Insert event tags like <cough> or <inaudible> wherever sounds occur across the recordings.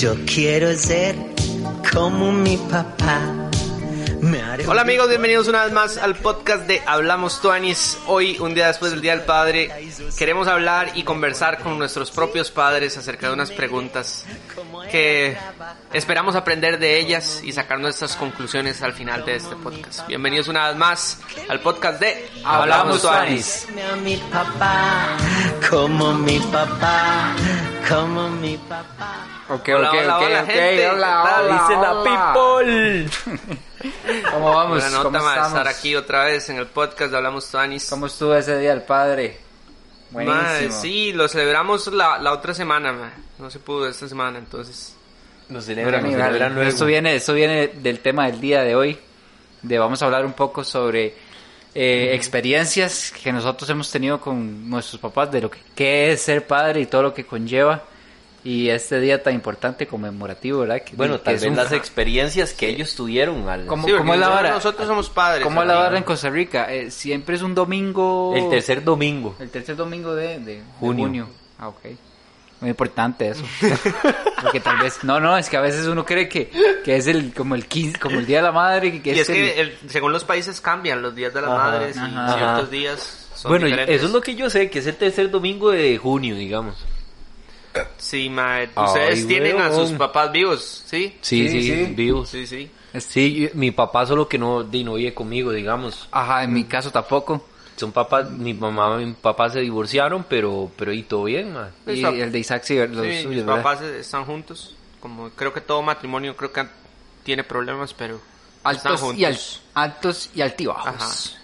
Yo quiero ser como mi papá. Hola amigos, bienvenidos una vez más al podcast de Hablamos Tuanis. Hoy, un día después del Día del Padre, queremos hablar y conversar con nuestros propios padres acerca de unas preguntas que esperamos aprender de ellas y sacar nuestras conclusiones al final de este podcast. Bienvenidos una vez más al podcast de Hablamos Tuanis. a mi papá, como mi papá, como mi papá. Ok, Hola, ok, hola, ok, hola, ok, gente. hola, hola, Dice la people. ¿Cómo vamos? Buena nota, ¿Cómo estamos? estar aquí otra vez en el podcast de Hablamos Tuanis. ¿Cómo estuvo ese día el padre? Buenísimo. sí, lo celebramos la, la otra semana, ma. no se pudo esta semana, entonces... Lo celebran, lo celebran luego. Esto viene, esto viene del tema del día de hoy. De vamos a hablar un poco sobre eh, experiencias que nosotros hemos tenido con nuestros papás, de lo que qué es ser padre y todo lo que conlleva. Y este día tan importante conmemorativo, ¿verdad? Que- Bueno, que tal vez un- las experiencias que ellos tuvieron al... ¿Cómo, Sí, porque cómo es la nosotros- vara? Nosotros somos padres. ¿Cómo es la vara en Costa Rica? Eh, siempre es un domingo. El tercer domingo. El tercer domingo de, de- de Junio. junio. Ah, ok. Muy importante eso. <laughs> Porque tal vez. No, no, es que a veces uno cree que, que es el como el 15, como el día de la madre. Que Y es el- que el- según los países cambian los días de las Ajá, madres y ajá. ciertos días son Bueno, diferentes. eso es lo que yo sé, que es el tercer domingo de junio, digamos. Sí, mae. Ay, Ustedes tienen a sus papás vivos, ¿sí? Sí, Sí, sí, sí. vivos. Sí, sí. Sí, mi papá solo que no, di, no vive conmigo, digamos. Ajá, en mi caso tampoco. Son papás, mi mamá y mi papá se divorciaron, pero, pero y todo bien, man. Y el de Isaac sí, los Sí, suyos, mis ¿verdad? papás están juntos. Como creo que todo matrimonio creo que tiene problemas, pero están Altos juntos. y, al- altos y altibajos. Ajá.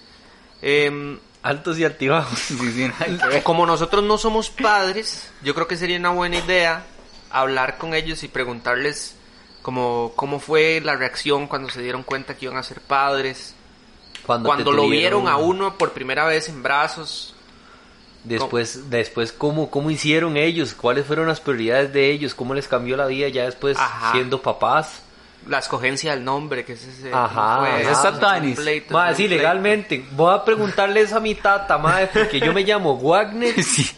Em, Altos y altibajos. <laughs> Sí, sí, como nosotros no somos padres, yo creo que sería una buena idea hablar con ellos y preguntarles como cómo fue la reacción cuando se dieron cuenta que iban a ser padres. Cuando, Cuando lo tuvieron- vieron a uno por primera vez en brazos. Después, después ¿cómo, ¿cómo hicieron ellos? ¿Cuáles fueron las prioridades de ellos? ¿Cómo les cambió la vida ya después Ajá. siendo papás? La escogencia del nombre, que es ese. Ajá, fue- Tanis. sí, legalmente. Voy a preguntarles a mi tata, madre, porque yo me llamo Wagner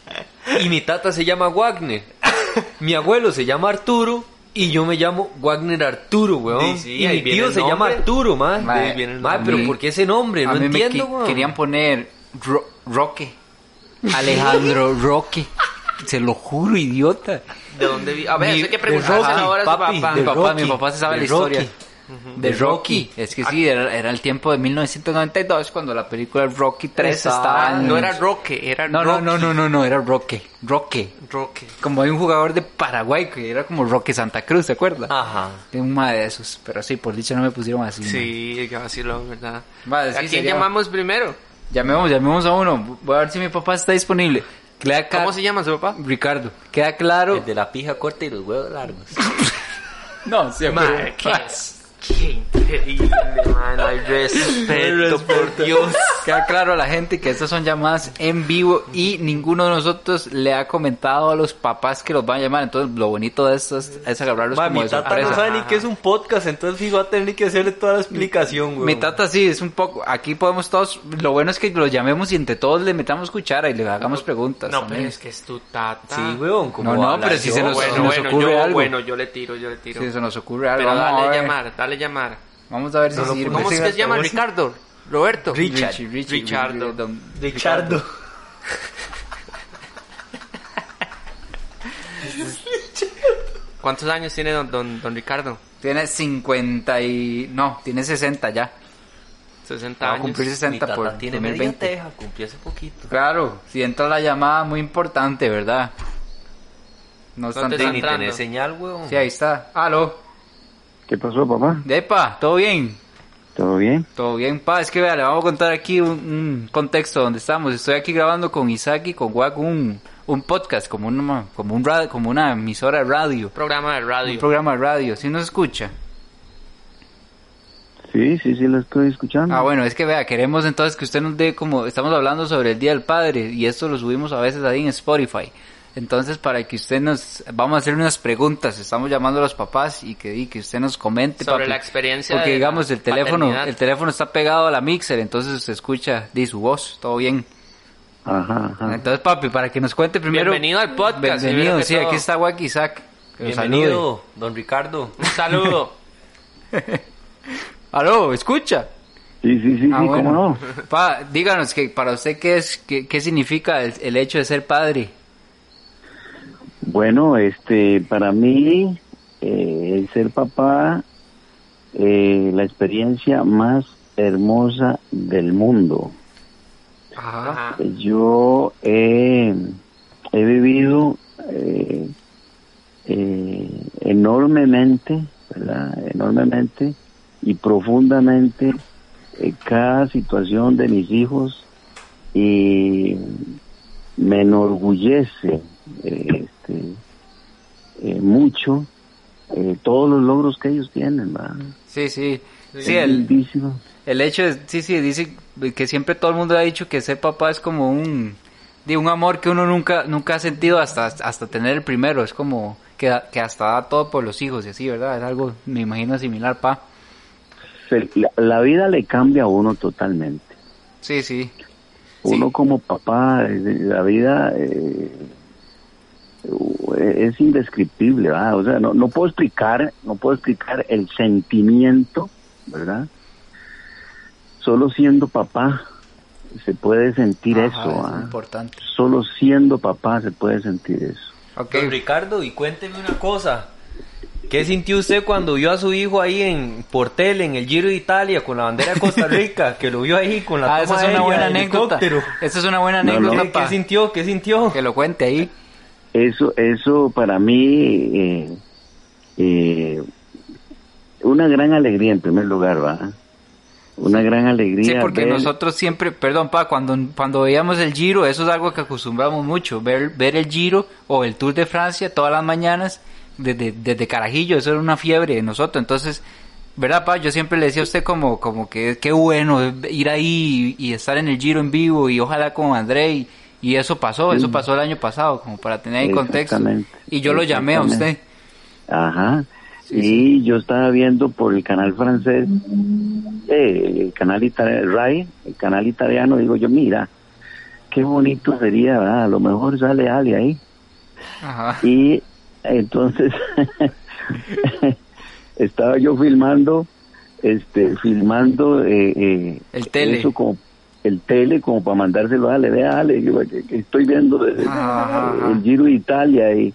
<laughs> y mi tata se llama Wagner. Mi abuelo se llama Arturo y yo me llamo Wagner Arturo, weón. Sí, sí, y mi tío se llama. Arturo, madre. Madre, pero mí- ¿por qué ese nombre? No a mí entiendo, weón. querían poner Ro- Roque. Alejandro <laughs> Roque. Se lo juro, idiota. ¿De dónde vi? A ver, Mi- hay que Rocky, ahora a su papi, papá. Mi papá, mi Rocky, papá se sabe la historia. Rocky. De Rocky. Es que sí, era, era el tiempo de 1992 cuando la película Rocky 3 Esa, estaba en... No era Roque, era no, no, Rocky. no, no, no, no, era Roque. Roque. Roque. Como hay un jugador de Paraguay que era como Roque Santa Cruz, ¿se acuerda? Ajá. De un de esos. Pero sí, por dicha no me pusieron así. Sí, que vacilo, ¿verdad? Vale, sí, ¿A quién sería- llamamos primero? Llamemos, llamemos a uno. Voy a ver si mi papá está disponible. Queda ¿Cómo se llama su papá? Ricardo. Queda claro. El de la pija corta y los huevos largos. <laughs> No, sí, Madre, qué, qué increíble, man. Hay respeto, por Dios. Queda claro a la gente que estas son llamadas en vivo y ninguno de nosotros le ha comentado a los papás que los van a llamar. Entonces, lo bonito de esto es, es agarrarlos Ma, como mi de tata sorpresa. no sabe ni qué es un podcast, entonces fijo va a tener que hacerle toda la explicación, güey. Mi tata sí, es un poco. Aquí podemos todos. Lo bueno es que los llamemos y entre todos le metamos cuchara y le hagamos preguntas. No, también. pero es que es tu tata. Sí, weón, como No, no, pero si yo, se nos-. Bueno, nos bueno, ocurre yo, algo. bueno, yo le tiro, yo le tiro. Si se nos ocurre algo. Pero a dale ver. llamar, dale llamar. Vamos a ver si sirve. ¿Cómo es que se llama? Ricardo. Roberto. Richard. Richie, Richie, Richardo. don- Richardo. <laughs> ¿Cuántos años tiene don, don, don Ricardo? Tiene 50 y... No, tiene 60 ya. 60 Va a años. cumplir Mi 60 tata por tiene media 2020. teja, cumplió hace poquito. Claro, si entra la llamada muy importante, ¿verdad? No ¿Dónde obstante... está Ni tener señal, weón. Sí, ahí está. Aló. ¿Qué pasó, papá? Depa, ¿todo bien? ¿Todo bien? Todo bien, pa. Es que vea, le vamos a contar aquí un, un contexto donde estamos. Estoy aquí grabando con Isaac y con Wack un, un podcast, como una, como, un radio, como una emisora de radio. Programa de radio. Un programa de radio. ¿Sí nos escucha? Sí, sí, sí, lo estoy escuchando. Ah, bueno, es que vea, queremos entonces que usted nos dé como, estamos hablando sobre el Día del Padre y esto lo subimos a veces ahí en Spotify. Entonces, para que usted nos, vamos a hacer unas preguntas, estamos llamando a los papás y que, y que usted nos comente. Sobre papi. la experiencia Porque de digamos, el teléfono, paternidad. el teléfono está pegado a la mixer, entonces se escucha de su voz, todo bien. Ajá, ajá. Entonces, papi, para que nos cuente primero. Bienvenido al podcast, Bienvenido, sí, todo. aquí está Wack Isaac. Bienvenido, don Ricardo. Un <laughs> saludo. <laughs> Aló, escucha. Sí, sí, sí, Ah, sí, bueno. cómo no. Pa, díganos que para usted qué es, qué, qué significa el, el hecho de ser padre. Bueno, este, para mí, eh, el ser papá, eh, la experiencia más hermosa del mundo. Ajá. Yo he, he vivido eh, eh, enormemente, ¿verdad? Enormemente y profundamente eh, cada situación de mis hijos y me enorgullece eh, este, eh, mucho eh, todos los logros que ellos tienen, ¿verdad? Sí, sí. Sí, el, el hecho es, sí, sí, dice que siempre todo el mundo ha dicho que ser papá es como un, de un amor que uno nunca, nunca ha sentido hasta, hasta tener el primero. Es como que, que hasta da todo por los hijos y así, ¿verdad? Es algo, me imagino, similar, pa. La, la vida le cambia a uno totalmente. Sí, sí. Uno Sí. como papá, eh, la vida eh, es indescriptible, ¿verdad? O sea, no, no puedo explicar, no puedo explicar el sentimiento, ¿verdad? Solo siendo papá se puede sentir Ajá, eso, es ¿ah? importante. Solo siendo papá se puede sentir eso. Ok. Don Ricardo, y cuénteme una cosa. ¿Qué sintió usted cuando vio a su hijo ahí en Portel, en el Giro de Italia, con la bandera de Costa Rica? <laughs> que lo vio ahí con la Ah, toma esa es una buena anécdota. Esa es una buena No, no. anécdota, ¿Qué, pa. qué sintió? ¿Qué sintió? Que lo cuente ahí. Eso, eso para mí, eh, eh, una gran alegría en primer lugar, ¿va? Una gran alegría. Sí, porque ver- nosotros siempre, perdón, pa, cuando, cuando veíamos el Giro, eso es algo que acostumbramos mucho, ver, ver el Giro o el Tour de Francia todas las mañanas desde, desde Carajillo, eso era una fiebre de nosotros, entonces, ¿verdad, pa? Yo siempre le decía a usted como, como que qué bueno ir ahí y, y estar en el Giro en vivo y ojalá con André y, y eso pasó, eso pasó el año pasado, como para tener en contexto. Y yo lo llamé a usted. Ajá. Sí, y yo estaba viendo por el canal francés, eh, el canal italiano, RAI, el canal italiano, digo yo, mira, qué bonito sería, ¿verdad? A lo mejor sale Ali ahí. Ajá. Y entonces <laughs> estaba yo filmando, este, filmando eh, eh, El tele. eso como el tele como para mandárselo a Ale, vea Ale, que, que- que estoy viendo de- de- Ajá, ajá. el Giro de Italia y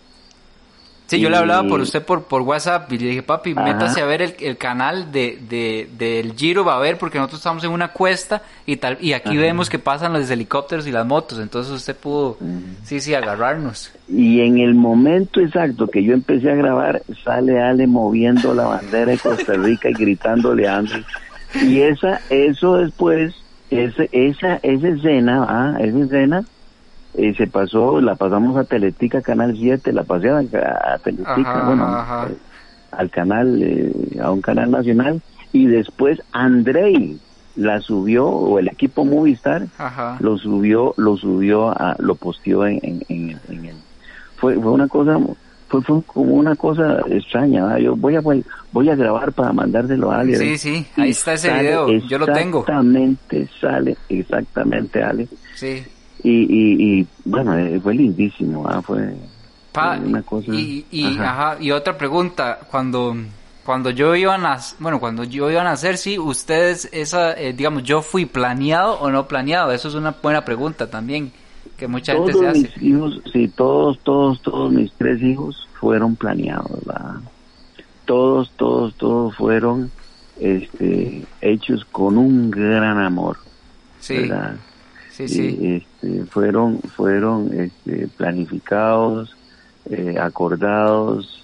Sí, yo le hablaba por usted por, por WhatsApp y le dije, papi, Ajá. métase a ver el, el canal de, de, del Giro, va a ver, porque nosotros estamos en una cuesta y tal y aquí Ajá. vemos que pasan los helicópteros y las motos, entonces usted pudo, sí, sí, agarrarnos. Y en el momento exacto que yo empecé a grabar, sale Ale moviendo la bandera de Costa Rica y gritándole a Andy. Y esa, eso después, ese, esa, esa escena, ah, esa escena, eh, se pasó, la pasamos a Teletica Canal 7, la pasé a, a Teletica, Ajá, bueno, ajá. eh, al canal, eh, a un canal nacional, y después Andrei la subió, o el equipo Movistar, Ajá. lo subió, lo subió, a, lo posteó en, en, en, en el, fue, fue una cosa, fue, fue como una cosa extraña, ¿verdad? yo voy a, voy, a grabar para mandárselo a alguien. Sí, sí, ahí está ese video, yo lo tengo. Exactamente, sale, exactamente, Ale. Sí. Y, y, y bueno, eh, fue lindísimo, fue Pa, una cosa. y, y, ajá. ajá, y otra pregunta, cuando cuando yo iba a bueno, cuando yo iba a nacer, sí, ustedes, esa, eh, digamos, yo fui planeado o no planeado, eso es una buena pregunta también, que mucha gente se todos hace. mis hijos, sí, todos, todos, todos mis tres hijos fueron planeados, ¿verdad? Todos, todos, todos fueron este, hechos con un gran amor, Sí, ¿verdad? sí, Y, sí. este, fueron, fueron este, planificados, eh, acordados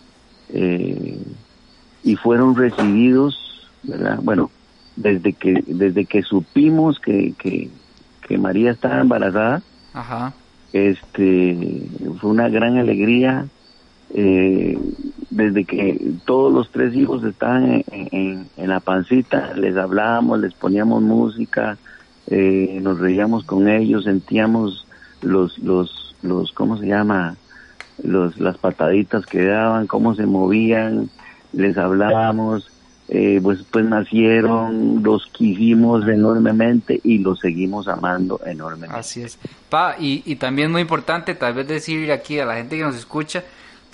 eh, y fueron recibidos, ¿verdad? Bueno, desde que desde que supimos que, que, que María estaba embarazada, Ajá. este fue una gran alegría eh, desde que todos los tres hijos estaban en, la pancita les hablábamos les poníamos música eh, nos reíamos con ellos sentíamos los los los cómo se llama los las pataditas que daban cómo se movían les hablábamos eh, pues pues nacieron los quisimos enormemente y los seguimos amando enormemente Así es. Pa, y, y también muy importante tal vez decir aquí a la gente que nos escucha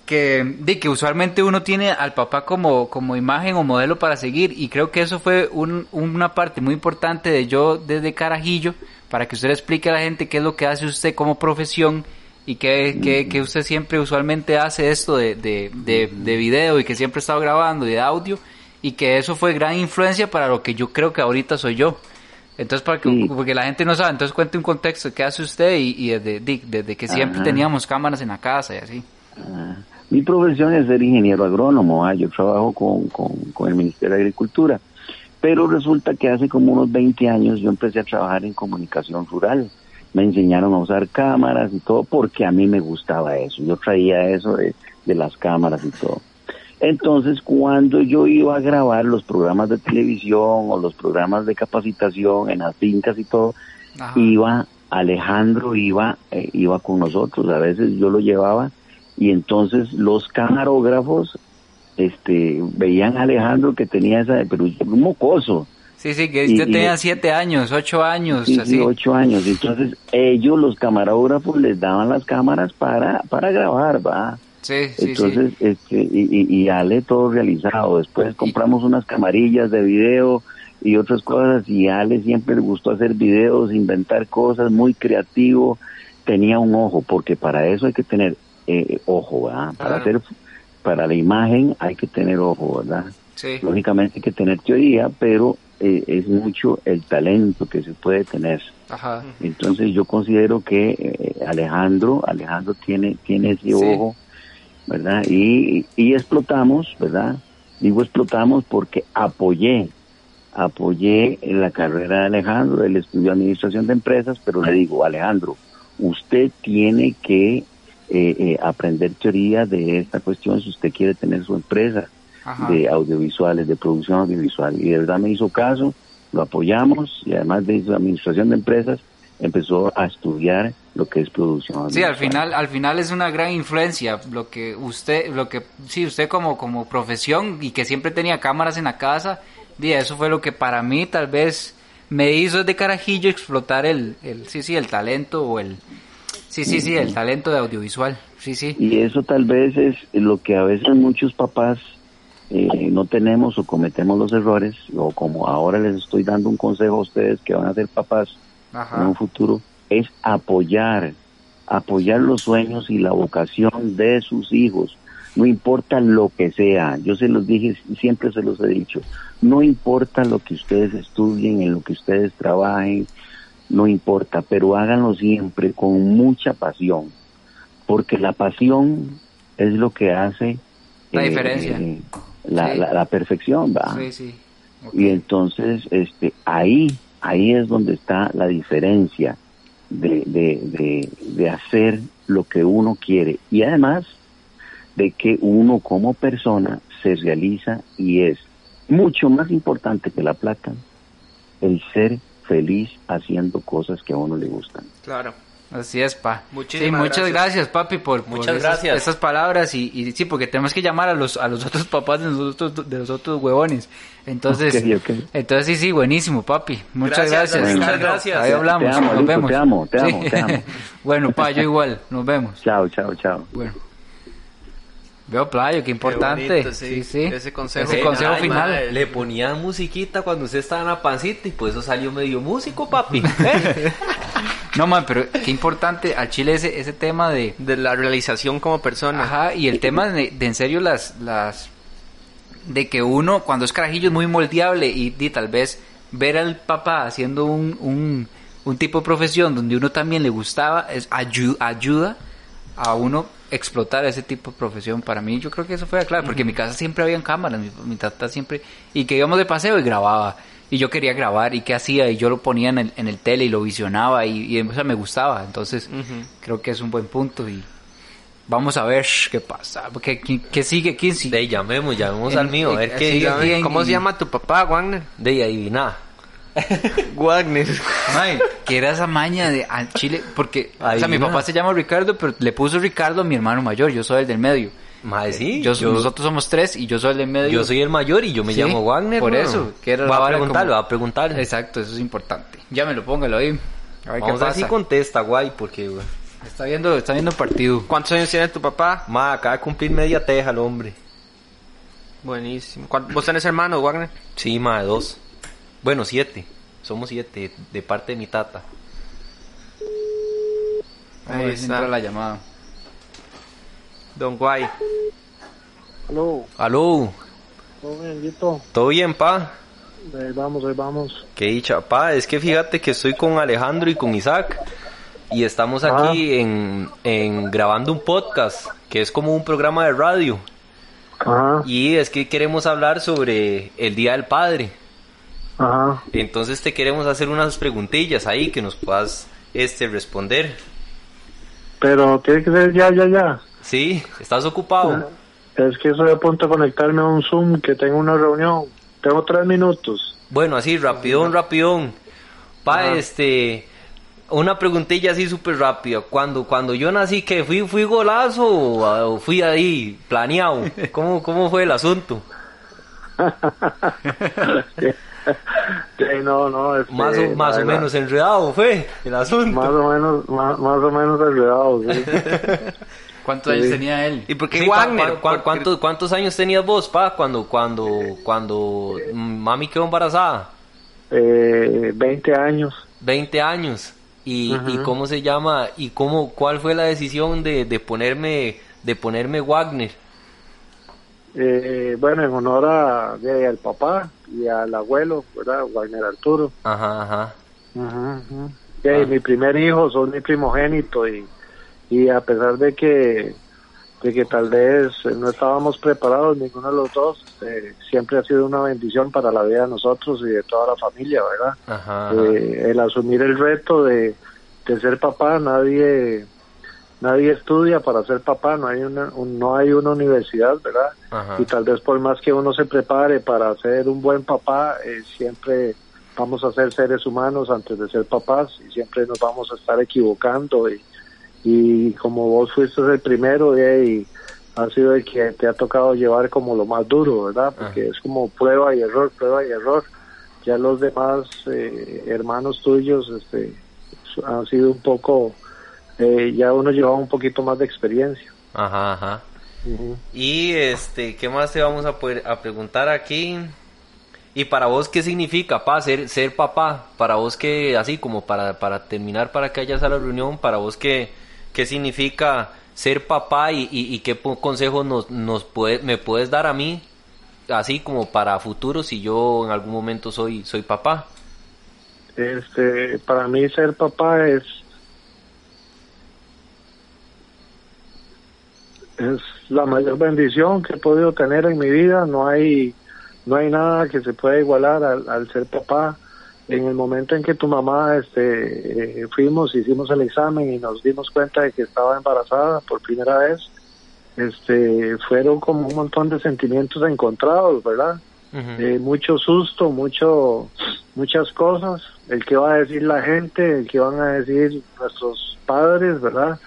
que, de que usualmente uno tiene al papá como, como imagen o modelo para seguir y creo que eso fue un- una parte muy importante de yo desde Carajillo para que usted le explique a la gente qué es lo que hace usted como profesión y que, que, que usted siempre usualmente hace esto de, de, de, de video y que siempre ha estado grabando y de audio y que eso fue gran influencia para lo que yo creo que ahorita soy yo. Entonces, para que, Sí. porque la gente no sabe, entonces cuente un contexto, ¿qué hace usted? Y, y desde, desde que siempre Ajá. teníamos cámaras en la casa y así. Ah, Mi profesión es ser ingeniero agrónomo, ah, yo trabajo con, con, con el Ministerio de Agricultura, pero resulta que hace como unos 20 años yo empecé a trabajar en comunicación rural. Me enseñaron a usar cámaras y todo porque a mí me gustaba eso. Yo traía eso de, de las cámaras y todo. Entonces, cuando yo iba a grabar los programas de televisión o los programas de capacitación en las fincas y todo, Ajá. iba Alejandro iba eh, iba con nosotros a veces yo lo llevaba y entonces los camarógrafos este veían a Alejandro que tenía esa pero un mocoso Sí, sí, que usted y- tenía siete años, ocho años, sí, así. sí, ocho años entonces ellos los camarógrafos les daban las cámaras para para grabar va Sí, sí, entonces sí. este y, y, y Ale todo realizado después compramos unas camarillas de video y otras cosas y a Ale siempre le gustó hacer videos inventar cosas muy creativo tenía un ojo porque para eso hay que tener eh, ojo ¿verdad? para Claro. hacer para la imagen hay que tener ojo verdad Sí. lógicamente hay que tener teoría pero eh, es mucho el talento que se puede tener Ajá. entonces yo considero que eh, Alejandro, Alejandro tiene, tiene ese Sí. ojo, ¿verdad? Y, y explotamos, ¿verdad? Digo explotamos porque apoyé, apoyé en la carrera de Alejandro, él estudió administración de empresas, pero le digo, Alejandro, usted tiene que eh, eh, aprender teoría de esta cuestión si usted quiere tener su empresa Ajá. de audiovisuales, de producción audiovisual. Y de verdad me hizo caso, lo apoyamos y además de su administración de empresas, empezó a estudiar lo que es producción Sí, al final, al final es una gran influencia lo que usted, lo que, sí, usted como, como profesión y que siempre tenía cámaras en la casa, di, eso fue lo que para mí tal vez me hizo de carajillo explotar el, el, sí, sí, el talento o el, sí, sí, sí, el talento de audiovisual, sí, sí. Y eso tal vez es lo que a veces muchos papás eh, no tenemos o cometemos los errores, o como ahora les estoy dando un consejo a ustedes que van a ser papás en un futuro, es apoyar, apoyar los sueños y la vocación de sus hijos. No importa lo que sea, yo se los dije, siempre se los he dicho, no importa lo que ustedes estudien, en lo que ustedes trabajen, no importa, pero háganlo siempre con mucha pasión, porque la pasión es lo que hace La diferencia. la, Sí. la- la perfección, ¿va? Sí, sí. Ok. Y entonces, este, ahí, ahí es donde está la diferencia de, de, de, hacer lo que uno quiere. Y además de que uno como persona se realiza y es mucho más importante que la plata, el ser feliz haciendo cosas que a uno le gustan. Claro. Así es, pa. Muchísimas sí, muchas gracias. gracias, papi, por, por Muchas esas, gracias. esas palabras y, y sí, porque tenemos que llamar a los a los otros papás de los otros, de los otros huevones. Entonces, entonces sí, sí, buenísimo, papi. Muchas Gracias, gracias. muchas gracias. Ahí hablamos, Te amo, nos Lucho, vemos. te amo, te Sí. amo, te amo. <laughs> bueno, pa, yo igual, nos vemos. Chao, chao, chao. Bueno. Veo playo, qué importante. bonito, sí, sí. sí. Ese consejo. Ese consejo Ay, final. le ponía musiquita cuando usted estaba en la pancita y por eso salió medio músico, papi. <laughs> ¿Eh? No, man, pero qué importante al Chile ese, ese tema de, De la realización como persona. Ajá, y el tema de, de en serio las, las, de que uno cuando es carajillo es muy moldeable y, y tal vez ver al papá haciendo un, un, un tipo de profesión donde uno también le gustaba, es ayu- ayuda a uno explotar ese tipo de profesión. Para mí yo creo que eso fue la clave, porque en mi casa siempre habían cámaras, mi, mi tata siempre, y que íbamos de paseo y grababa. Y yo quería grabar, y qué hacía, y yo lo ponía en el, en el tele y lo visionaba, y, y o sea, me gustaba. Entonces, Ujú. creo que es un buen punto y vamos a ver qué pasa. Porque, ¿quién- ¿Qué sigue? ¿Quién sigue? De ahí llamemos, llamemos En- al mío, a ver qué en- ¿Cómo se llama tu papá, Wagner? De ahí adivina. <laughs> Wagner. Mae, que era esa maña de al Chile, porque, o sea, mi papá se llama Ricardo, pero le puso Ricardo a mi hermano mayor, yo soy el del medio. Mae, sí. Yo, yo, nosotros somos tres y yo soy el medio. yo soy el mayor y yo me Sí, llamo Wagner. por weón. eso, Va a vara preguntar, como- va a preguntar. Exacto, eso es importante. Ya me lo póngalo ahí. A ver Vamos qué a ver si pasa. contesta, guay, porque, güey. Está viendo, está viendo partido. ¿Cuántos años tiene tu papá? Ma, acaba de cumplir media teja el hombre. Buenísimo. ¿Cuán- ¿Vos tenés hermanos, Wagner? Sí, ma, dos. Bueno, siete. Somos siete, de parte de mi tata. Vamos a Ahí está. entra la llamada. Don Guay. Aló, Aló, todo bien, Guito? ¿todo bien, pa? Ahí vamos, ahí vamos. Qué dicha, pa. Es que fíjate que estoy con Alejandro y con Isaac. Y estamos aquí en, en grabando un podcast, que es como un programa de radio. Ajá, Y es que queremos hablar sobre el Día del Padre. ajá. Entonces te queremos hacer unas preguntillas ahí que nos puedas este, responder. Pero tiene que ser ya, ya, ya. ¿Sí? ¿Estás ocupado? Es que estoy a punto de conectarme a un Zoom, que tengo una reunión. Tengo tres minutos. Bueno, así, rapidón, rapidón. Pa, Ajá. este, una preguntilla así súper rápida. Cuando, cuando yo nací, que fui, fui golazo o, fui ahí planeado? ¿Cómo, cómo fue el asunto? <laughs> Sí, no, no. este, Más o, más o menos enredado fue el asunto. Más o menos, más, más o menos enredado, sí. <laughs> ¿Cuántos años tenía él? ¿Y por qué Sí, Wagner? ¿cuántos, ¿Cuántos años tenías vos, pa, cuando, cuando, cuando mami quedó embarazada? Eh, 20 años. 20 años. ¿Y, y cómo se llama? ¿Y cómo, cuál fue la decisión de, de ponerme, de ponerme Wagner? Eh, bueno, en honor a, de- al papá y al abuelo, ¿verdad? Wagner Arturo. Ajá, ajá. Ajá, ajá. Sí, mi primer hijo, soy mi primogénito y, y a pesar de que de que tal vez no estábamos preparados ninguno de los dos, eh, siempre ha sido una bendición para la vida de nosotros y de toda la familia, ¿verdad? Ajá, ajá. Eh, el asumir el reto de, de ser papá, nadie nadie estudia para ser papá, no hay una un- no hay una universidad, ¿verdad? Ajá. y tal vez por más que uno se prepare para ser un buen papá, eh, siempre vamos a ser seres humanos antes de ser papás y siempre nos vamos a estar equivocando y, y como vos fuiste el primero eh, y ha sido el que te ha tocado llevar como lo más duro, ¿verdad? Porque es como prueba y error, prueba y error. Ya los demás eh, hermanos tuyos este, han sido un poco, eh, ya uno llevaba un poquito más de experiencia. Ajá, ajá. Y este, ¿qué más te vamos a poder a preguntar aquí? Y para vos, ¿qué significa, pa, ser, ser papá? Para vos, que así como para, para terminar, para que hayas a la reunión, para vos, ¿qué, qué significa ser papá y, qué consejos nos, me puedes dar a mí, así como para futuro, si yo en algún momento soy, soy papá? Este, para mí ser papá es es la mayor bendición que he podido tener en mi vida. No hay no hay nada que se pueda igualar al, al ser papá. En el momento en que tu mamá, este, eh, fuimos, hicimos el examen y nos dimos cuenta de que estaba embarazada por primera vez, este, fueron como un montón de sentimientos encontrados, ¿verdad? Eh, mucho susto, mucho, muchas cosas, el que va a decir la gente, el que van a decir nuestros padres, ¿verdad?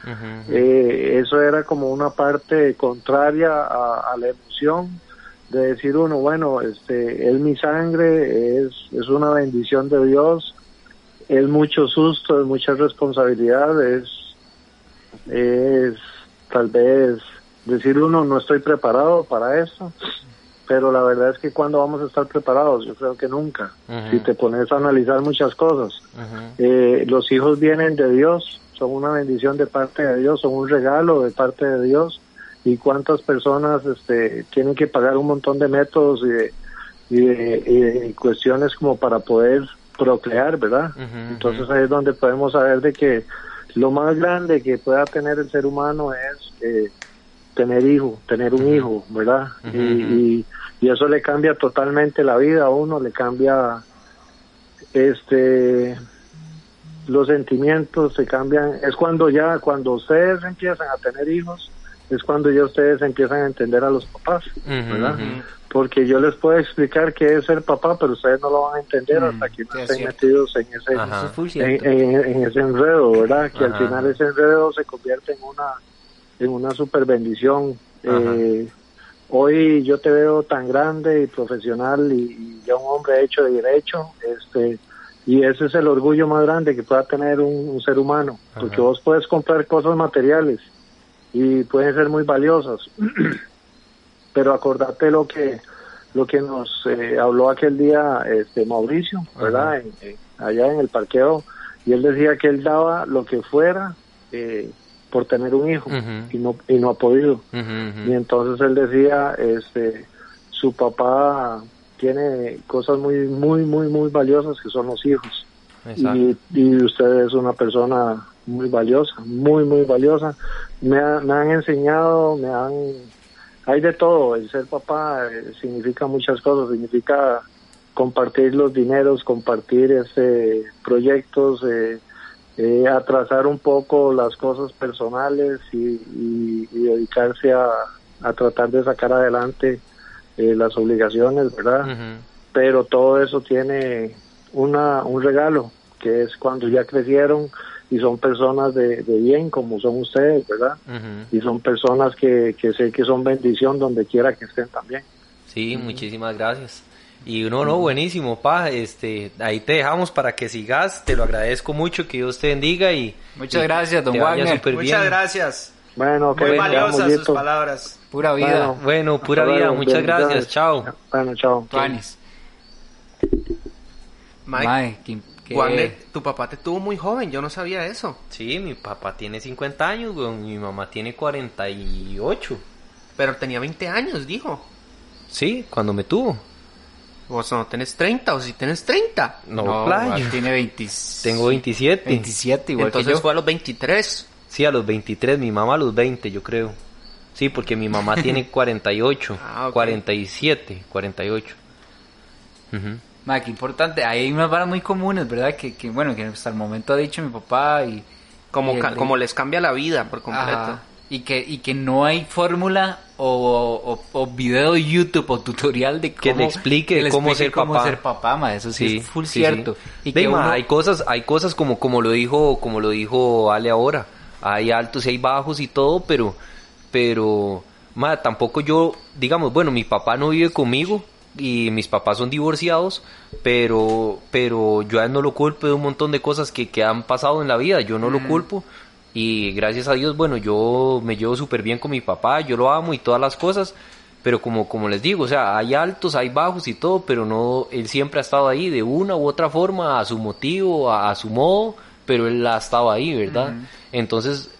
Eh, eso era como una parte contraria a, a la emoción de decir uno, bueno, este, es mi sangre, es, es una bendición de Dios, es mucho susto, es mucha responsabilidad, es, es tal vez decir uno, no estoy preparado para eso, pero la verdad es que cuando vamos a estar preparados, yo creo que nunca, si te pones a analizar muchas cosas. Eh, los hijos vienen de Dios, son una bendición de parte de Dios, son un regalo de parte de Dios. Y cuántas personas este, tienen que pagar un montón de métodos y de, y de- y de cuestiones como para poder procrear, ¿verdad? Entonces ahí es donde podemos saber de que lo más grande que pueda tener el ser humano es eh, tener hijo, tener un hijo, ¿verdad? y, y, y eso le cambia totalmente la vida a uno, le cambia este los sentimientos se cambian, es cuando ya, cuando ustedes empiezan a tener hijos, es cuando ya ustedes empiezan a entender a los papás, ¿verdad? Porque yo les puedo explicar qué es ser papá, pero ustedes no lo van a entender hasta que no estén cierto. metidos en ese, en, en- en enredo, ¿verdad? Que Ajá. al final ese enredo se convierte en una en una super bendición. Eh, hoy yo te veo tan grande y profesional y, y ya un hombre hecho de derecho, este Y ese es el orgullo más grande que pueda tener un, un ser humano, porque vos puedes comprar cosas materiales y pueden ser muy valiosas, <clears throat> pero acordate lo que lo que nos eh, habló aquel día este Mauricio, ¿verdad? En- en- allá en el parqueo, y él decía que él daba lo que fuera eh, por tener un hijo y no y no ha podido. Y entonces él decía, este, su papá tiene cosas muy, muy, muy, muy valiosas que son los hijos. Exacto. Y, y usted es una persona muy valiosa, muy, muy valiosa. Me, ha- me han enseñado, me han... Hay de todo, el ser papá eh, significa muchas cosas, significa compartir los dineros, compartir este proyectos, eh, eh, atrasar un poco las cosas personales y, y- y dedicarse a, a tratar de sacar adelante eh, las obligaciones, ¿verdad? Pero todo eso tiene una, un regalo, que es cuando ya crecieron y son personas de, de bien como son ustedes, ¿verdad? Ujú. Y son personas que, que sé que son bendición donde quiera que estén también. Sí, muchísimas gracias. Y no, no, buenísimo, pa, este, ahí te dejamos para que sigas, te lo agradezco mucho, que Dios te bendiga y... Muchas y gracias, don Wagner. Muchas bien. gracias. Bueno, que Muy valiosas sus palabras. Pura vida. Bueno, Bueno, pura vida, luego, muchas bendiciones. gracias, chao. Bueno, chao. Tuanis. Mike, Mae, que- Wagner, tu papá te tuvo muy joven, yo no sabía eso. Sí, mi papá tiene 50 años, weón, mi mamá tiene 48. Pero tenía 20 años, dijo. Sí, cuando me tuvo. Vos no tenés 30, o si tenés 30. No, No, playo. igual tiene 20, Tengo 27. 27, igual Entonces que yo. fue a los 23. Sí, a los 23, mi mamá a los 20, yo creo. Sí, porque mi mamá tiene <laughs> 48, Ah, ok. 47, 48. Ujú. Mae, qué importante. Ahí hay unas varas muy comunes, ¿verdad? Que, que, bueno, que hasta el momento ha dicho mi papá y... Como, y ca- el- como les cambia la vida por completo. Ajá. Y que, y que no hay fórmula o, o, o video de YouTube o tutorial de Que cómo, le explique le cómo explique ser papá. ser papá, ma, Eso sí, es full sí, cierto. sí. Y que ma, uno- hay cosas, hay cosas como, como lo dijo, como lo dijo Ale ahora. Hay altos y hay bajos y todo, pero, pero, ma, tampoco yo, digamos, bueno, mi papá no vive conmigo y mis papás son divorciados, pero, pero yo a él no lo culpo de un montón de cosas que, que han pasado en la vida. Yo no lo culpo. Y gracias a Dios, bueno, yo me llevo súper bien con mi papá, yo lo amo y todas las cosas, pero como, como les digo, o sea, hay altos, hay bajos y todo, pero no, él siempre ha estado ahí de una u otra forma, a su motivo, a, a su modo, pero él ha estado ahí, ¿verdad? Entonces,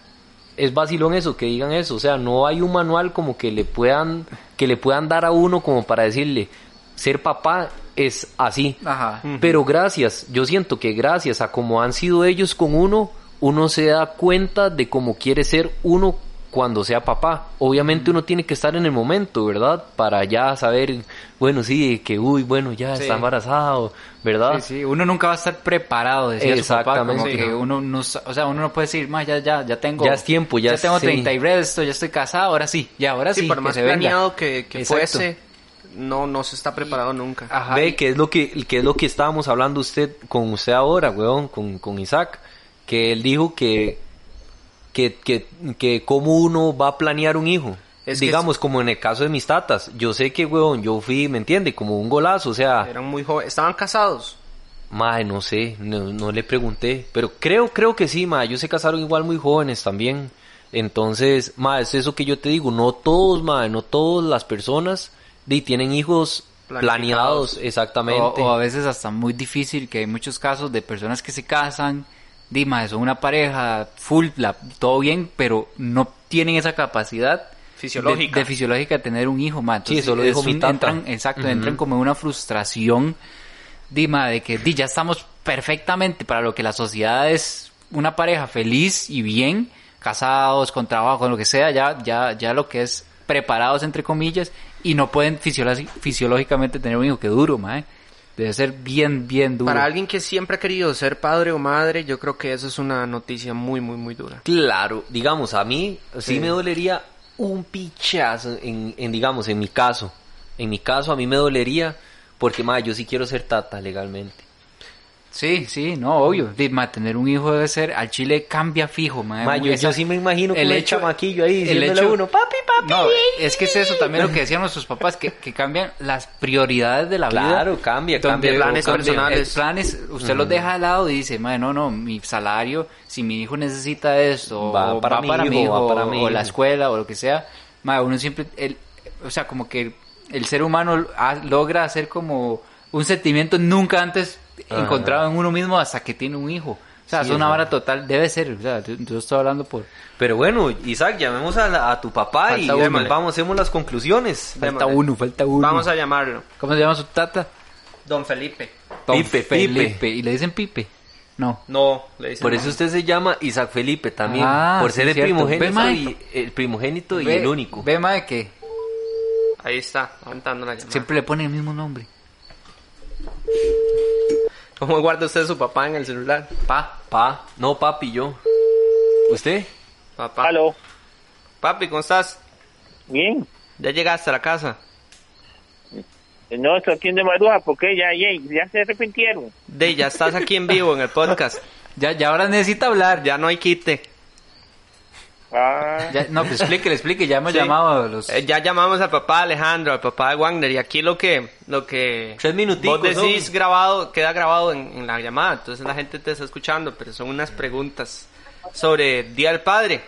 es vacilón eso, que digan eso, o sea, no hay un manual como que le puedan, que le puedan dar a uno como para decirle, ser papá es así. Ajá. Pero gracias, yo siento que gracias a cómo han sido ellos con uno, uno se da cuenta de cómo quiere ser uno cuando sea papá. Obviamente uno tiene que estar en el momento, ¿verdad? Para ya saber, bueno, sí, que uy, bueno, ya Sí. está embarazado, ¿verdad? Sí, sí, uno nunca va a estar preparado, decía su papá, como Exactamente. que uno no, o sea, uno no puede decir, más ya, ya, ya tengo, Ya es tiempo, ya es- tengo sí. 30 y resto, ya estoy casado, ahora sí, ya, ahora sí, Sí, por que más se venga. planeado que, que Exacto. fuese, no, no se está preparado nunca. Ajá, Ve y- que es lo que, que es lo que estábamos hablando usted con usted ahora, weón, con, con Isaac, que él dijo que, que, que, que cómo uno va a planear un hijo. Es que Digamos, como en el caso de mis tatas, yo sé que, weón, yo fui, ¿me entiende? Como un golazo, o sea, Eran muy jóvenes. ¿Estaban casados? Mae, no sé, no, no le pregunté, pero creo, creo que sí, mae, ellos se casaron igual muy jóvenes también. Entonces, mae, es eso que yo te digo, no todos, mae, no todas las personas di, tienen hijos planeados, exactamente. O, o a veces hasta muy difícil, que hay muchos casos de personas que se casan, Dima, son una pareja full, la- todo bien, pero no tienen esa capacidad Fisiológica. de, de fisiológica de tener un hijo, man. Sí, eso lo dijo mi tata. entran, Exacto, entran como en una frustración, Dima, de que di, ya estamos perfectamente para lo que la sociedad es una pareja feliz y bien, casados, con trabajo, con lo que sea, ya, ya, ya lo que es preparados entre comillas, y no pueden fisiológicamente tener un hijo que duro, mae. Debe ser bien, bien duro. Para alguien que siempre ha querido ser padre o madre, yo creo que eso es una noticia muy, muy, muy dura. Claro, digamos, a mí sí, Sí. me dolería un pichazo en, en, digamos, en mi caso. En mi caso a mí me dolería porque, mae, yo sí quiero ser tata legalmente. Sí, sí, no, obvio. De, ma, tener un hijo debe ser, al chile cambia fijo, ma. Ma, yo, yo sí me imagino que el el hecho- chamaquillo ahí el diciéndole hecho- a uno, papi, papi. No, es que es eso también lo que decían nuestros papás, que, que cambian las prioridades de la vida. Claro, cambia, cambia. planes personales. el planes, usted los deja de lado y dice, madre, no, no, mi salario, si mi hijo necesita esto, Va o para va mi para hijo, mi hijo, va para mi o la escuela, o lo que sea, madre, uno siempre, el, o sea, como que el ser humano ha- logra hacer como un sentimiento nunca antes Ajá. encontrado en uno mismo hasta que tiene un hijo. O sea, Sí, es una vara total, debe ser, o sea, yo, yo estoy hablando por... Pero bueno, Isaac, llamemos a, la- a tu papá y Falta uno. démosle, vamos, hacemos las conclusiones. Falta uno, falta uno. Vamos a llamarlo. ¿Cómo se llama su tata? Don Felipe. Don Pipe, Felipe. Pipe. ¿Y le dicen Pipe? No. No, le dicen Por no. eso usted se llama Isaac Felipe también, Ah, por sí, ser el cierto. primogénito, Ve, mae. y, el primogénito y Ve- el único. Ve, madre, que Ahí está, aguantando la llamada. siempre le ponen el mismo nombre. ¿Cómo guarda usted a su papá en el celular? Pa. Pa, no papi, yo. ¿Usted? Papá. Aló, Papi, ¿cómo estás? bien. ¿Ya llegaste a la casa? No, estoy aquí de Maruja, porque ya, ya, ya se arrepintieron. De, ya estás aquí en vivo en el podcast. <laughs> Ya, ya ahora necesita hablar. Ya, Ya no hay quite. Ah, ya- no, pues explique, explique. Ya hemos Sí. llamado a los. Eh, ya llamamos al papá Alejandro, al papá de Wagner, y aquí lo que, lo que Tres minuticos, vos decís son. grabado, queda grabado en, en la llamada, entonces la gente te está escuchando, pero son unas preguntas sobre Día del Padre.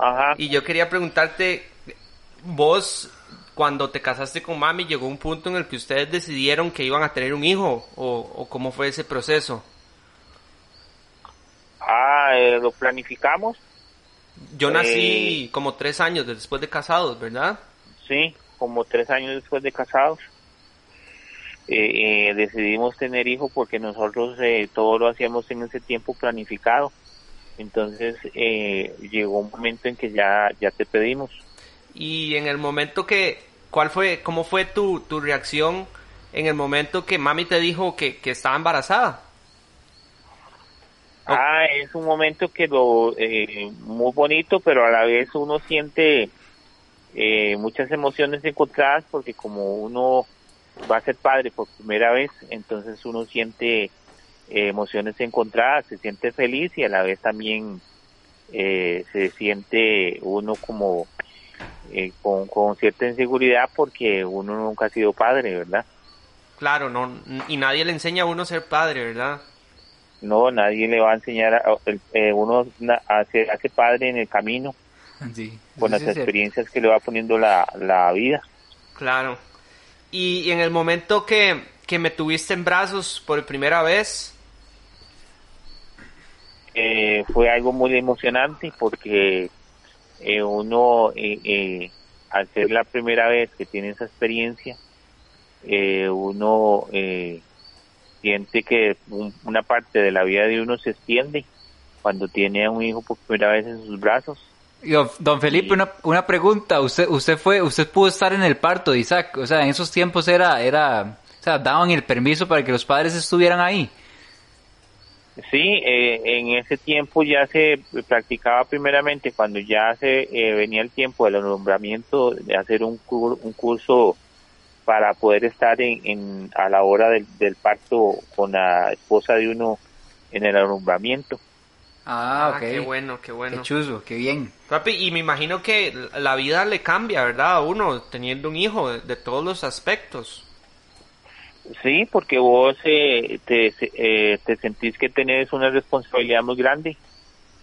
ajá. Y yo quería preguntarte, vos, cuando te casaste con mami, llegó un punto en el que ustedes decidieron que iban a tener un hijo, o, o cómo fue ese proceso. Ah, eh, lo planificamos, Yo nací Eh. como tres años después de casados, ¿verdad? sí, como tres años después de casados. Eh, eh, decidimos tener hijos porque nosotros eh, todo lo hacíamos en ese tiempo planificado. Entonces eh, llegó un momento en que ya, ya te pedimos. Y en el momento que, ¿cuál fue, cómo fue tu, tu reacción en el momento que mami te dijo que, que estaba embarazada? Ah, es un momento que lo eh, muy bonito, pero a la vez uno siente eh, muchas emociones encontradas porque como uno va a ser padre por primera vez, entonces uno siente eh, emociones encontradas, se siente feliz y a la vez también eh, se siente uno como con, con cierta inseguridad porque uno nunca ha sido padre, ¿verdad? Claro, no, y nadie le enseña a uno a ser padre, ¿verdad? No, nadie le va a enseñar a, el- eh, uno na- a ser, a ser padre en el camino. <laughs> Sí, con las sí es cierto. experiencias que le va poniendo la, la vida. Claro. Y en el momento que, que me tuviste en brazos por primera vez, Eh, fue algo muy emocionante porque eh, uno, eh, eh, al ser la primera vez que tiene esa experiencia, eh, uno eh, siente que un- una parte de la vida de uno se extiende cuando tiene a un hijo por primera vez en sus brazos. Don, don Felipe, una, una pregunta. Usted, usted fue, usted pudo estar en el parto de Isaac. O sea, en esos tiempos era, era, o sea, daban el permiso para que los padres estuvieran ahí. Sí, eh, en ese tiempo ya se practicaba primeramente cuando ya se eh, venía el tiempo del nombramiento de hacer un, cur- un curso para poder estar en, en- a la hora del, del parto con la esposa de uno en el alumbramiento. Ah, ok. qué bueno, qué bueno. Qué chuzo, qué bien. Papi, y me imagino que la vida le cambia, ¿verdad? A uno teniendo un hijo de, de todos los aspectos. Sí, porque vos eh, te, eh, te sentís que tenés una responsabilidad muy grande.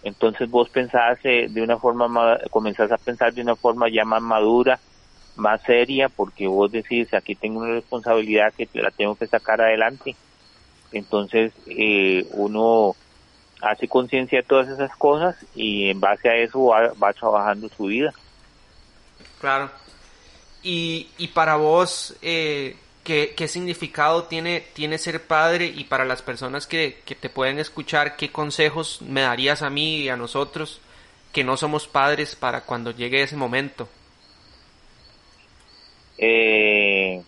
Entonces vos pensás eh, de una forma, ma- comenzás a pensar de una forma ya más madura, más seria, porque vos decís, aquí tengo una responsabilidad que la tengo que sacar adelante. Entonces eh, uno hace conciencia de todas esas cosas y en base a eso va, va trabajando su vida. Claro. Y, y para vos, eh, ¿qué, qué significado tiene, tiene ser padre? Y para las personas que, que te pueden escuchar, ¿qué consejos me darías a mí y a nosotros que no somos padres para cuando llegue ese momento? Eh,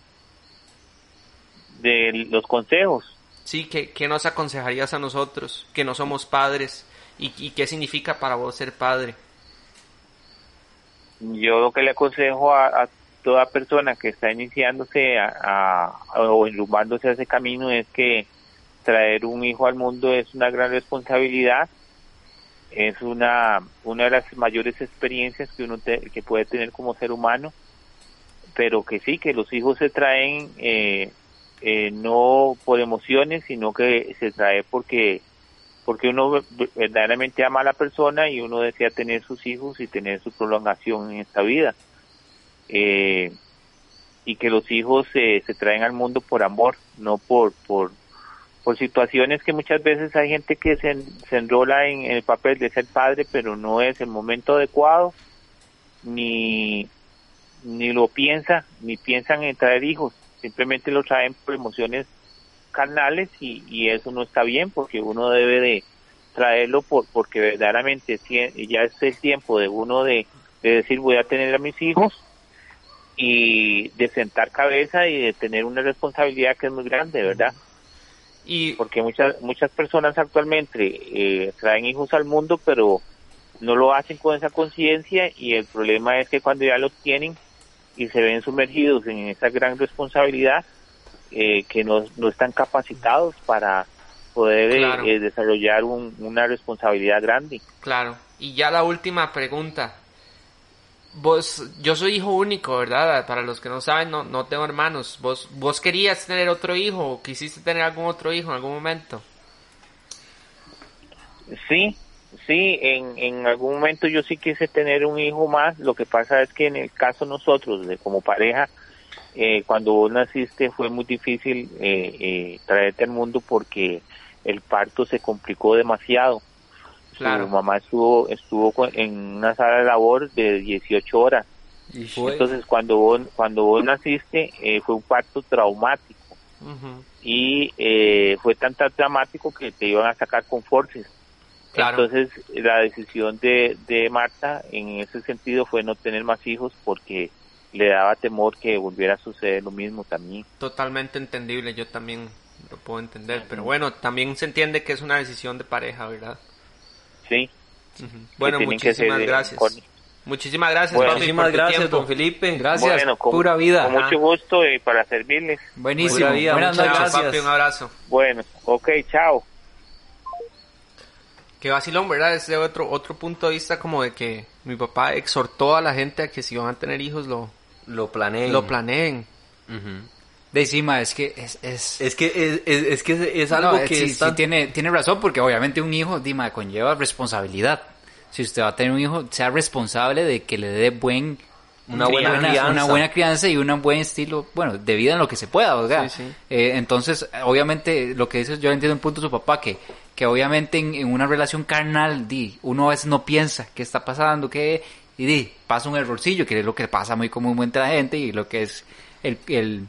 de los consejos. Sí, ¿qué, qué nos aconsejarías a nosotros que no somos padres? ¿Y, y qué significa para vos ser padre? Yo lo que le aconsejo a, a toda persona que está iniciándose a, a- o enrumbándose a ese camino es que traer un hijo al mundo es una gran responsabilidad, es una, una de las mayores experiencias que uno te- que puede tener como ser humano, pero que sí, que los hijos se traen eh, eh, no por emociones, sino que se trae porque porque uno ve- verdaderamente ama a la persona y uno desea tener sus hijos y tener su prolongación en esta vida. Eh, y que los hijos eh, se traen al mundo por amor, no por, por, por situaciones que muchas veces hay gente que se, se enrola en, el papel de ser padre, pero no es el momento adecuado, ni, ni lo piensa, ni piensan en traer hijos, simplemente lo traen por emociones carnales y, y eso no está bien porque uno debe de traerlo por, porque verdaderamente si- ya es el tiempo de uno de, de decir voy a tener a mis hijos y de sentar cabeza y de tener una responsabilidad que es muy grande, ¿verdad? Y Porque muchas muchas personas actualmente eh, traen hijos al mundo, pero no lo hacen con esa conciencia y el problema es que cuando ya los tienen y se ven sumergidos en esa gran responsabilidad, eh, que no, no están capacitados para poder eh, Claro. eh, desarrollar un- una responsabilidad grande. Claro. Y ya la última pregunta. Vos, yo soy hijo único, ¿verdad? Para los que no saben, no, no tengo hermanos. ¿Vos, ¿Vos querías tener otro hijo o quisiste tener algún otro hijo en algún momento? Sí, sí, en, en algún momento yo sí quise tener un hijo más, lo que pasa es que en el caso nosotros, de como pareja, eh, cuando vos naciste fue muy difícil eh, eh, traerte al mundo porque el parto se complicó demasiado. Claro. Su mamá estuvo, estuvo en una sala de labor de 18 horas. Entonces cuando vos, cuando vos naciste eh, fue un parto traumático Ujú. y eh, fue tan, tan dramático que te iban a sacar con forces. Claro. Entonces, la decisión de, de Marta en ese sentido fue no tener más hijos porque le daba temor que volviera a suceder lo mismo también. Totalmente entendible, yo también lo puedo entender. Pero bueno, también se entiende que es una decisión de pareja, ¿verdad? Sí. Bueno, tienen que ser muchísimas de- gracias. con- Muchísimas gracias, Bueno, papi, Muchísimas gracias, tiempo. don Felipe. Gracias, Bueno, con, pura vida. con mucho gusto y para servirles. Buenísimo. Pura vida, Buenas muchas noches. Chao, gracias. papi, un abrazo. Bueno, ok, chao. Qué vacilón, ¿verdad? Es de otro, otro punto de vista como de que mi papá exhortó a la gente a que si van a tener hijos lo, Lo planeé. lo planeen. De encima, es que es... es... Es que es, es, es que es, es algo No, que sí, sí tiene, tiene razón, porque obviamente un hijo, Dima, conlleva responsabilidad. Si usted va a tener un hijo, sea responsable de que le dé buen... Una buena crianza. una buena crianza y un buen estilo, bueno, de vida en lo que se pueda, ¿verdad? Sí, sí. Eh, entonces, obviamente, lo que dice, yo entiendo un punto de su papá, que, que obviamente en, en una relación carnal, di, uno a veces no piensa qué está pasando, qué, y di, pasa un errorcillo, que es lo que pasa muy comúnmente a la gente, y lo que es el, el,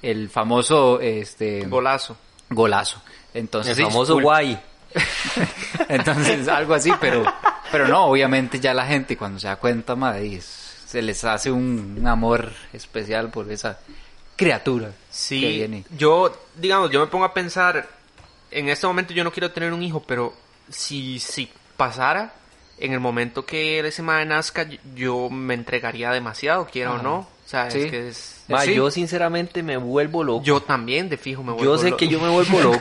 el famoso, este, Golazo. golazo. Entonces, el famoso guay. <laughs> Entonces, algo así, pero, pero no, obviamente ya la gente cuando se da cuenta, madre, es- se les hace un, un amor especial por esa criatura que Sí, viene. yo, digamos, yo me pongo a pensar, en este momento yo no quiero tener un hijo, pero si, si pasara, en el momento que ese madre nazca, yo me entregaría demasiado, quiera o no. O sea, Sí. es que es... Ma, Sí. yo sinceramente me vuelvo loco. Yo también, de fijo, me vuelvo Yo sé lo- que yo me vuelvo <laughs> loco.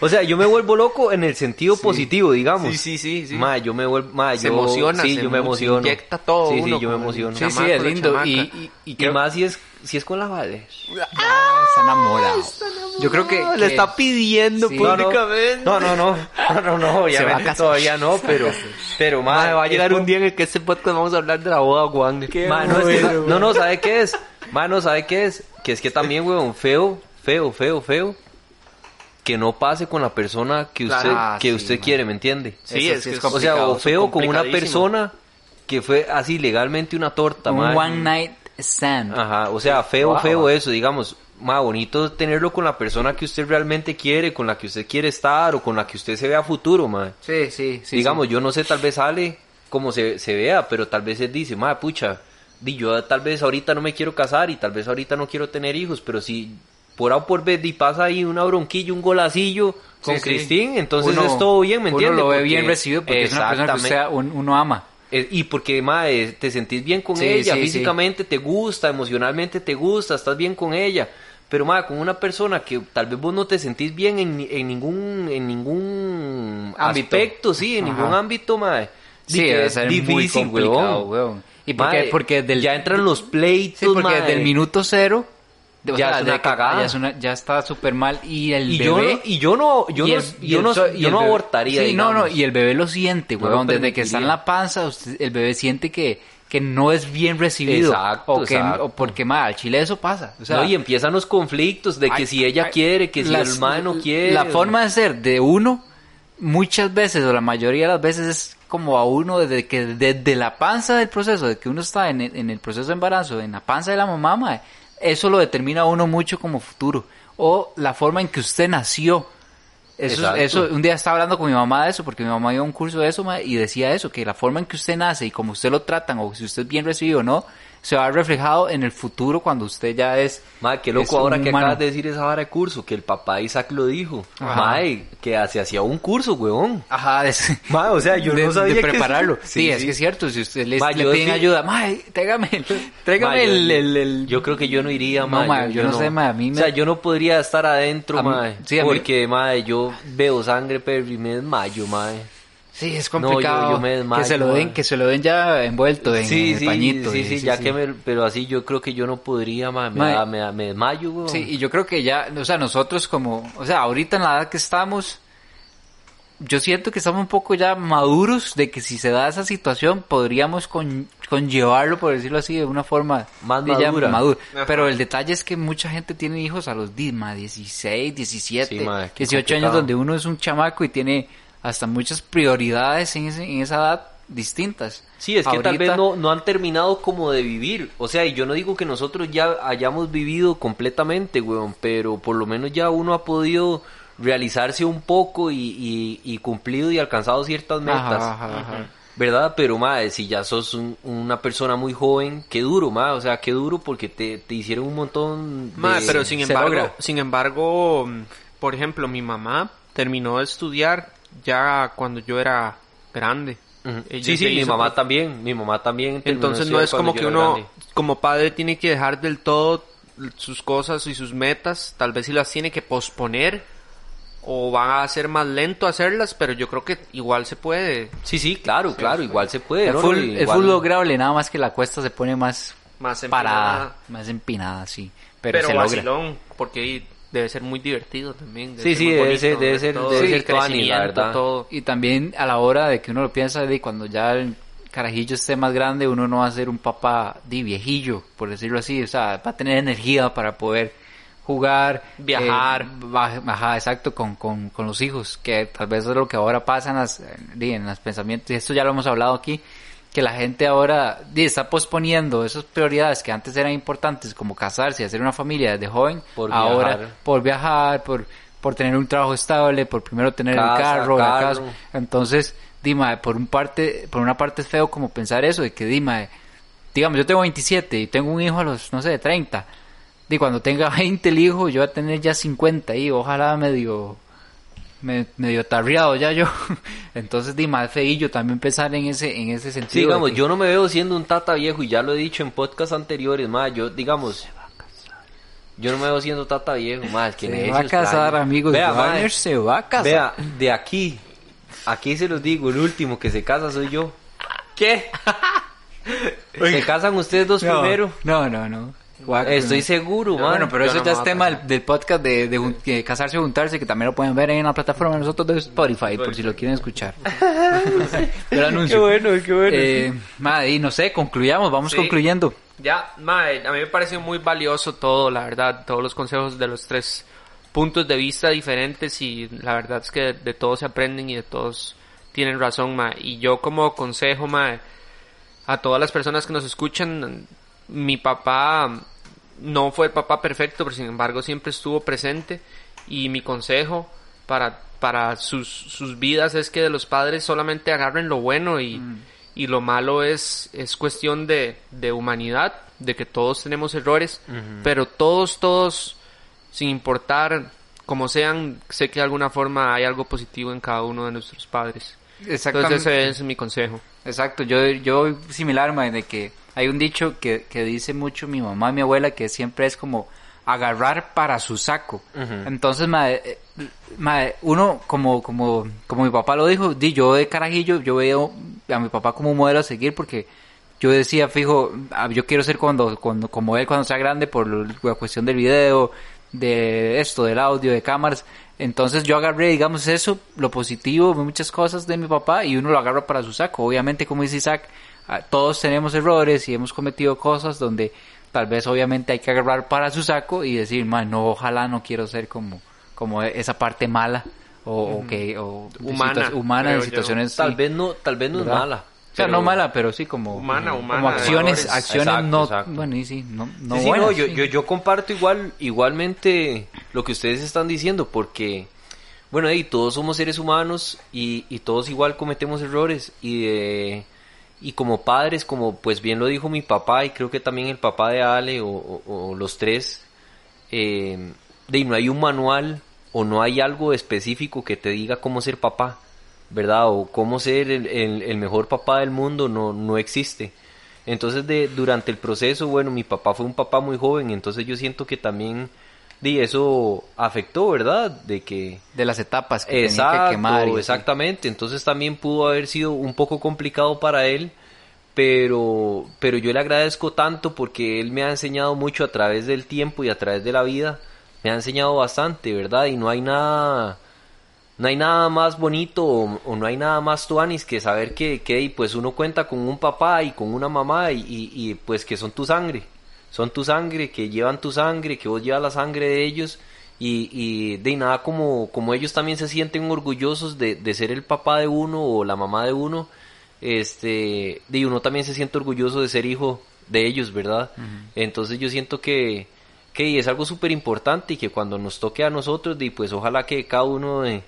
o sea, yo me vuelvo loco en el sentido positivo, digamos. Sí, sí, sí, sí. Ma, yo me vuelvo, ma, Se yo, emociona, sí, se yo me se emociono. inyecta todo Sí, uno sí, yo me emociono. Sí, sí, es lindo. Y, y, y Y creo- más si es, si es con la vale. Ah, está enamorado. Yo creo que, Le está pidiendo Sí. públicamente. No, no, no, no, no, no, obviamente casar. todavía no, pero, pero, va a llegar un día en el que este podcast vamos a hablar de la boda Wagner. Ma, no, es que- no, no, ¿sabe qué es? Ma, no, ¿sabe qué es? Que es que también, weón, feo, feo, feo, feo, que no pase con la persona que usted, Claro. Ah, que sí, usted quiere, ¿me entiende? Sí, Eso es sí que es es O sea, o complicado, feo con una persona que fue así legalmente una torta, un ma. one night Ajá, o sea, feo, Wow. feo eso, digamos. Más bonito tenerlo con la persona que usted realmente quiere, con la que usted quiere estar o con la que usted se vea a futuro, ma. Sí, sí, sí. digamos, sí. yo no sé, tal vez sale como se, se vea, pero tal vez él dice, ma, pucha, di, yo tal vez ahorita no me quiero casar y tal vez ahorita no quiero tener hijos, pero si por A o por B di, pasa ahí una bronquilla, un golacillo con Sí, sí. Cristín, entonces Uno- es todo bien, ¿me entiendes? Uno lo ve Porque- bien recibido porque es una persona que usted, un- uno ama. Eh, Y porque, mae, te sentís bien con Sí, ella, sí, físicamente te gusta, emocionalmente te gusta, estás bien con ella. Pero, madre, con una persona que tal vez vos no te sentís bien en, en ningún en ningún Ámbito. aspecto, sí, en Ajá. ningún ámbito, madre. Sí, debe ser muy complicado, weón. ¿Y por qué? Mae, Porque del- ya entran los pleitos, Sí, porque mae. desde el minuto cero o Ya sea, es una cagada. Ya, es una- ya está súper mal y el y yo bebé... no, y yo no, yo y no, yo no, yo no abortaría, Sí, no, no, y el bebé lo siente, No lo Desde que está en la panza, usted- el bebé siente que, que no es bien recibido. Exacto, o que, exacto. o porque, ma, al chile eso pasa. O sea, no, y empiezan los conflictos de que si ella quiere, que si el mae no quiere. La forma de ser de uno, muchas veces, o la mayoría de las veces, es como a uno desde que desde la panza del proceso, de que uno está en el, en el proceso de embarazo, en la panza de la mamá, eso lo determina uno mucho como futuro. O la forma en que usted nació. Eso, eso, un día estaba hablando con mi mamá de eso, porque mi mamá iba a un curso de eso, y decía eso, que la forma en que usted nace y como usted lo tratan, o si usted es bien recibido o no, se va a ver reflejado en el futuro cuando usted ya es... Mae, qué es loco ahora que humano. acabas de decir esa vara de curso, que el papá de Isaac lo dijo. Mae, que se hacía un curso, weón. Ajá, de, <laughs> Mae, o sea, yo de- no sabía de que prepararlo. Sí, es que es cierto. Si usted le, Ma, le piden sí- ayuda, mae, tráigame, tráigame Ma, yo- el, el, el- Yo creo que yo no iría, No, mae. ma, yo no sé, ma, a mí O me- sea, yo no podría estar adentro, A mí- sí, a mí- porque, mae, yo veo sangre, pero me desmayo, mae. Sí, es No, yo- complicado. yo me desmayo, que se lo den, que se lo den ya envuelto en, sí, el sí, pañito. sí, y- sí, ya que me... Pero así yo creo que yo no podría. Me, Ma, da- me, da- me desmayo. Sí, y yo creo que ya, o sea, nosotros como, o sea, ahorita en la edad que estamos, yo siento que estamos un poco ya maduros de que si se da esa situación podríamos con, conllevarlo, por decirlo así, de una forma Más de ya madura. madura. Pero el detalle es que mucha gente tiene hijos a los 10, ma, 16, 17, Sí, ma, qué 18 años donde uno es un chamaco y tiene hasta muchas prioridades en, ese- en esa edad distintas. Sí, es que tal vez no, no han terminado como de vivir. O sea, y yo no digo que nosotros ya hayamos vivido completamente, weón, pero por lo menos ya uno ha podido realizarse un poco y, y, y cumplido y alcanzado ciertas metas. Ajá, ajá, ajá. ¿Verdad? Pero, madre, si ya sos un- una persona muy joven, qué duro, madre. O sea, qué duro porque te, te hicieron un montón de... Ma, pero sin embargo, sin embargo, mm, por ejemplo, mi mamá terminó de estudiar ya cuando yo era grande. Ella Sí, sí, mi mamá también. Mi mamá también. Entonces no es como que uno, grande. como padre, tiene que dejar del todo sus cosas y sus metas. Tal vez si las tiene que posponer o va a ser más lento hacerlas, pero yo creo que igual se puede. Sí, sí, claro, claro. Igual se puede. El ¿no? full, full lograble, nada más que la cuesta se pone más Más parada, empinada. más empinada, sí. Pero, Pero, se logra. vacilón, porque ahí debe ser muy divertido también. Sí, sí, muy debe bonito, ser- debe ser- todo, debe ser la verdad. todo. Y también a la hora de que uno lo piensa de cuando ya el carajillo esté más grande, uno no va a ser un papá de viejillo, por decirlo así, o sea, va a tener energía para poder jugar, Viajar. eh, ajá, exacto, con, con, con los hijos, que tal vez es lo que ahora pasa en las, en los pensamientos, y esto ya lo hemos hablado aquí, que la gente ahora está posponiendo esas prioridades que antes eran importantes, como casarse y hacer una familia desde joven, Por ahora viajar. por viajar, por, por tener un trabajo estable, por primero tener Casa, el carro, la carro. casa. Entonces, Dima, por un parte, por una parte es feo como pensar eso, de que Dima, digamos, yo tengo 27 y tengo un hijo a los, no sé, 30. Y cuando tenga <laughs> 20 el hijo, yo voy a tener ya 50 y ojalá medio, me- medio tarriado ya yo. <laughs> Entonces, Dima, es feillo también pensar en ese, en ese sentido. Sí, digamos, que- yo no me veo siendo un tata viejo y ya lo he dicho en podcasts anteriores, más yo, digamos, yo no me veo siendo tata viejo, más que se va a casar, playa. amigos. Vea, se va a casar. vea, de aquí, aquí se los digo, el último que se casa soy yo. ¿Qué? <laughs> Se casan ustedes dos no, primero. No, no, no. Estoy no. seguro, Pero man. bueno, pero yo eso no ya es tema del, del podcast de, de, jun- de casarse o juntarse, que también lo pueden ver ahí en la plataforma de nosotros de Spotify, por si lo quieren escuchar. <laughs> Anuncio. Qué bueno, qué bueno. Eh, madre, y no sé, concluyamos, vamos Sí. concluyendo. Ya, mae, a mí me parece muy valioso todo, la verdad, todos los consejos de los tres puntos de vista diferentes y la verdad es que de, de todos se aprenden y de todos tienen razón, mae. Y yo como consejo, mae, a todas las personas que nos escuchan, mi papá no fue el papá perfecto, pero sin embargo siempre estuvo presente y mi consejo para, para sus, sus vidas es que de los padres solamente agarren lo bueno y, y lo malo es, es cuestión de, de humanidad, de que todos tenemos errores, pero todos, todos, sin importar cómo sean, sé que de alguna forma hay algo positivo en cada uno de nuestros padres. Entonces ese es mi consejo. Exacto, yo, yo similar, mae, de que hay un dicho que, que dice mucho mi mamá y mi abuela que siempre es como agarrar para su saco. Entonces, mae, eh, mae, uno, como, como, como mi papá lo dijo, di, yo de carajillo, yo veo a mi papá como un modelo a seguir porque yo decía, fijo, ah, yo quiero ser cuando, cuando, como él cuando sea grande por la cuestión del video, de esto, del audio, de cámaras. Entonces yo agarré, digamos, eso, lo positivo, muchas cosas de mi papá y uno lo agarra para su saco. Obviamente, como dice Isaac, todos tenemos errores y hemos cometido cosas donde tal vez obviamente hay que agarrar para su saco y decir, man, no, ojalá no quiero ser como, como esa parte mala o, o que o de Humana, creo en yo. situaciones Tal sí, vez no, tal vez no es mala. o sea, pero- no mala, pero sí como Humana, humana, como de acciones, valores. acciones Exacto, no, exacto. bueno, y sí, no, no Sí, sí, buenas, no, yo, sí. yo, yo comparto igual, igualmente lo que ustedes están diciendo, porque, bueno, y todos somos seres humanos y, y todos igual cometemos errores y de- y como padres, como pues bien lo dijo mi papá y creo que también el papá de Ale o, los tres, eh, de no hay un manual o no hay algo específico que te diga cómo ser papá, ¿verdad? O cómo ser el, el- el mejor papá del mundo no, no existe. Entonces, de, durante el proceso, bueno, mi papá fue un papá muy joven, entonces yo siento que también di, eso afectó, ¿verdad? De que... de las etapas que tenía Exacto, que quemar y exactamente. Entonces también pudo haber sido un poco complicado para él, pero, pero yo le agradezco tanto porque él me ha enseñado mucho a través del tiempo y a través de la vida. Me ha enseñado bastante, ¿verdad? Y no hay nada, no hay nada más bonito o, o no hay nada más tuanis que saber que, que pues uno cuenta con un papá y con una mamá y, y- y, pues que son tu sangre. Son tu sangre, que llevan tu sangre, que vos llevas la sangre de ellos y, y de nada como, como ellos también se sienten orgullosos de, de ser el papá de uno o la mamá de uno, este, de uno también se siente orgulloso de ser hijo de ellos, ¿verdad? Entonces yo siento que, que es algo súper importante y que cuando nos toque a nosotros, de, pues ojalá que cada uno de,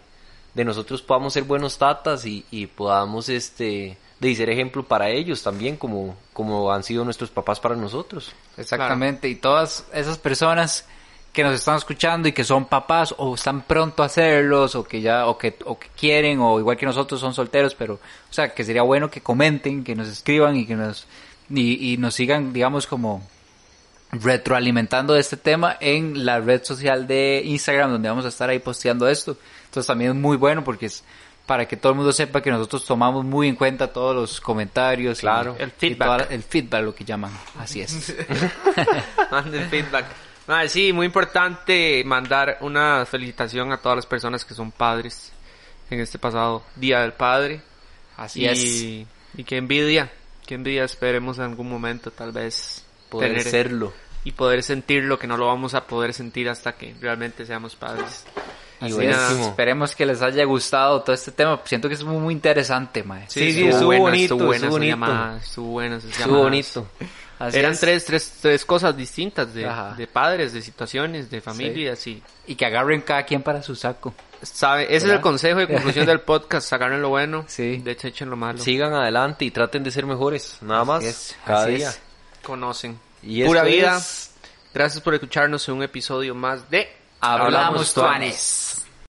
de nosotros podamos ser buenos tatas y, y podamos este de ser ejemplo para ellos también como, como han sido nuestros papás para nosotros. Exactamente, y todas esas personas que nos están escuchando y que son papás o están pronto a hacerlos o que ya o que o que quieren o igual que nosotros son solteros, pero o sea, que sería bueno que comenten, que nos escriban y que nos y, nos sigan, digamos como retroalimentando este tema en la red social de Instagram donde vamos a estar ahí posteando esto. Entonces también es muy bueno porque es para que todo el mundo sepa que nosotros tomamos muy en cuenta todos los comentarios, y- Claro. y El feedback. toda la- el feedback lo que llaman, así es. <laughs> Manden feedback. Ah, sí, muy importante mandar una felicitación a todas las personas que son padres en este pasado Día del Padre. Así y, es. Y que envidia, que envidia esperemos en algún momento tal vez Poder tener serlo. y poder sentirlo que no lo vamos a poder sentir hasta que realmente seamos padres. Así Y es. buenísimo. Esperemos que les haya gustado todo este tema. Siento que es muy, muy interesante, mae. Sí, sí, estuvo buena, bonito, estuvo buena bonito. llamada, estuvo buena Estuvo bonito. Así Eran es. tres, tres, tres cosas distintas de, padres, de situaciones, de familias y Y que agarren cada quien para su saco. sabe, ese es el consejo de conclusión del <laughs> podcast, sacaron lo bueno, Sí. de hecho echen lo malo, Sigan adelante y traten de ser mejores, nada más. es, cada así día. es. conocen. Y Pura vida. es- Gracias por escucharnos en un episodio más de Hablamos tuanes.